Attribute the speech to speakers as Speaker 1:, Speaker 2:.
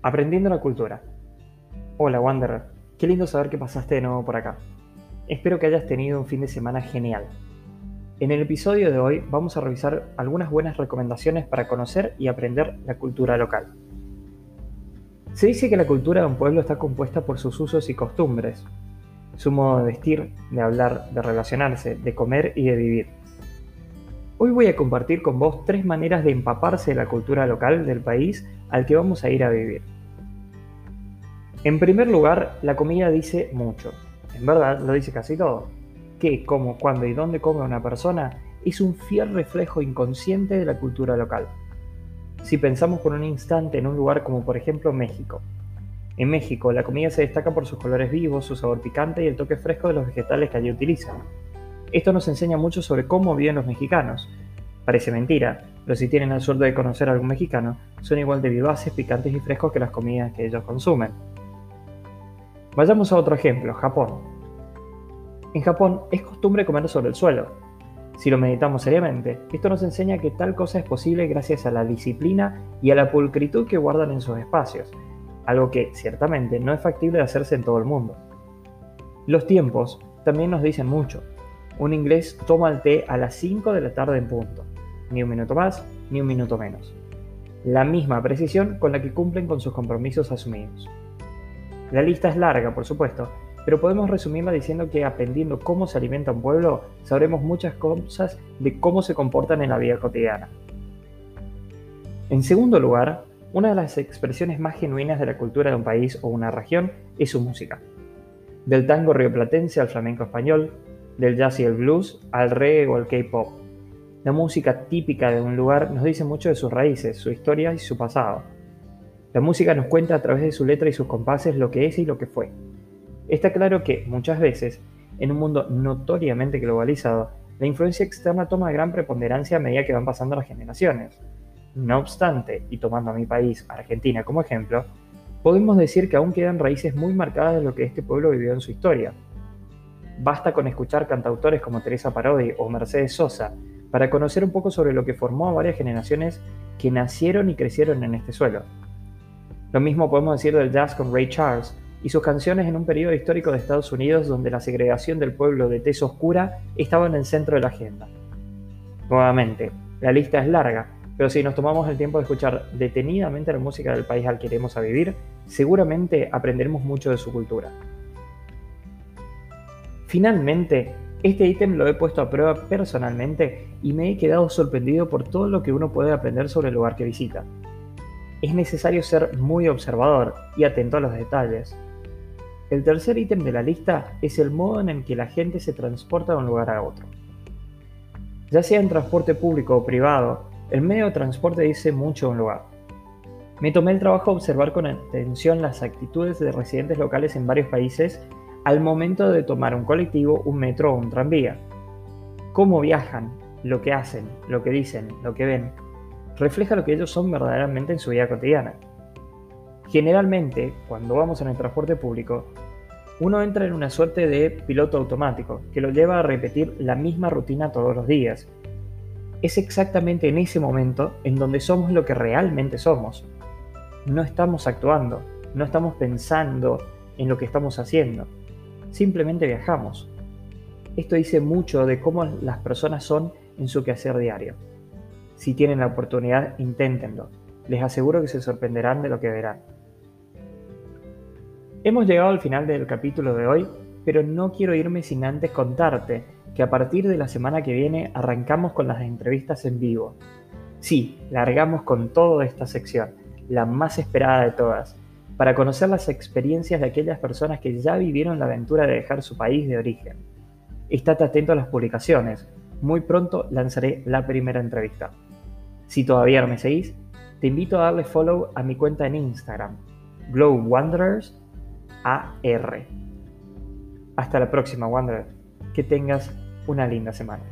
Speaker 1: Aprendiendo la cultura. Hola Wanderer, qué lindo saber que pasaste de nuevo por acá. Espero que hayas tenido un fin de semana genial. En el episodio de hoy vamos a revisar algunas buenas recomendaciones para conocer y aprender la cultura local. Se dice que la cultura de un pueblo está compuesta por sus usos y costumbres, su modo de vestir, de hablar, de relacionarse, de comer y de vivir. Hoy voy a compartir con vos tres maneras de empaparse de la cultura local del país al que vamos a ir a vivir. En primer lugar, la comida dice mucho. En verdad, lo dice casi todo. Qué, cómo, cuándo y dónde come una persona es un fiel reflejo inconsciente de la cultura local. Si pensamos por un instante en un lugar como por ejemplo México, en México, la comida se destaca por sus colores vivos, su sabor picante y el toque fresco de los vegetales que allí utilizan. Esto nos enseña mucho sobre cómo viven los mexicanos. Parece mentira, pero si tienen la suerte de conocer a algún mexicano, son igual de vivaces, picantes y frescos que las comidas que ellos consumen. Vayamos a otro ejemplo, Japón. En Japón es costumbre comer sobre el suelo. Si lo meditamos seriamente, esto nos enseña que tal cosa es posible gracias a la disciplina y a la pulcritud que guardan en sus espacios, algo que ciertamente no es factible de hacerse en todo el mundo. Los tiempos también nos dicen mucho. Un inglés toma el té a las 5 de la tarde en punto, ni un minuto más, ni un minuto menos. La misma precisión con la que cumplen con sus compromisos asumidos. La lista es larga, por supuesto, pero podemos resumirla diciendo que aprendiendo cómo se alimenta un pueblo, sabremos muchas cosas de cómo se comportan en la vida cotidiana. En segundo lugar, una de las expresiones más genuinas de la cultura de un país o una región es su música. Del tango rioplatense al flamenco español, del jazz y el blues al reggae o al K-pop. La música típica de un lugar nos dice mucho de sus raíces, su historia y su pasado. La música nos cuenta a través de su letra y sus compases lo que es y lo que fue. Está claro que, muchas veces, en un mundo notoriamente globalizado, la influencia externa toma gran preponderancia a medida que van pasando las generaciones. No obstante, y tomando a mi país, Argentina, como ejemplo, podemos decir que aún quedan raíces muy marcadas de lo que este pueblo vivió en su historia. Basta con escuchar cantautores como Teresa Parodi o Mercedes Sosa para conocer un poco sobre lo que formó a varias generaciones que nacieron y crecieron en este suelo. Lo mismo podemos decir del jazz con Ray Charles y sus canciones en un periodo histórico de Estados Unidos donde la segregación del pueblo de tez oscura estaba en el centro de la agenda. Nuevamente, la lista es larga, pero si nos tomamos el tiempo de escuchar detenidamente la música del país al que iremos a vivir, seguramente aprenderemos mucho de su cultura. Finalmente, este ítem lo he puesto a prueba personalmente y me he quedado sorprendido por todo lo que uno puede aprender sobre el lugar que visita. Es necesario ser muy observador y atento a los detalles. El tercer ítem de la lista es el modo en el que la gente se transporta de un lugar a otro. Ya sea en transporte público o privado, el medio de transporte dice mucho de un lugar. Me tomé el trabajo de observar con atención las actitudes de residentes locales en varios países al momento de tomar un colectivo, un metro o un tranvía. Cómo viajan, lo que hacen, lo que dicen, lo que ven, refleja lo que ellos son verdaderamente en su vida cotidiana. Generalmente, cuando vamos en el transporte público, uno entra en una suerte de piloto automático que lo lleva a repetir la misma rutina todos los días, es exactamente en ese momento en donde somos lo que realmente somos. No estamos actuando, no estamos pensando en lo que estamos haciendo, simplemente viajamos. Esto dice mucho de cómo las personas son en su quehacer diario. Si tienen la oportunidad, inténtenlo. Les aseguro que se sorprenderán de lo que verán. Hemos llegado al final del capítulo de hoy, pero no quiero irme sin antes contarte que a partir de la semana que viene arrancamos con las entrevistas en vivo. Sí, largamos con toda esta sección, la más esperada de todas, para conocer las experiencias de aquellas personas que ya vivieron la aventura de dejar su país de origen. Estate atento a las publicaciones, muy pronto lanzaré la primera entrevista. Si todavía no me seguís, te invito a darle follow a mi cuenta en Instagram, Glow Wanderers AR. Hasta la próxima, Wanderer que tengas una linda semana.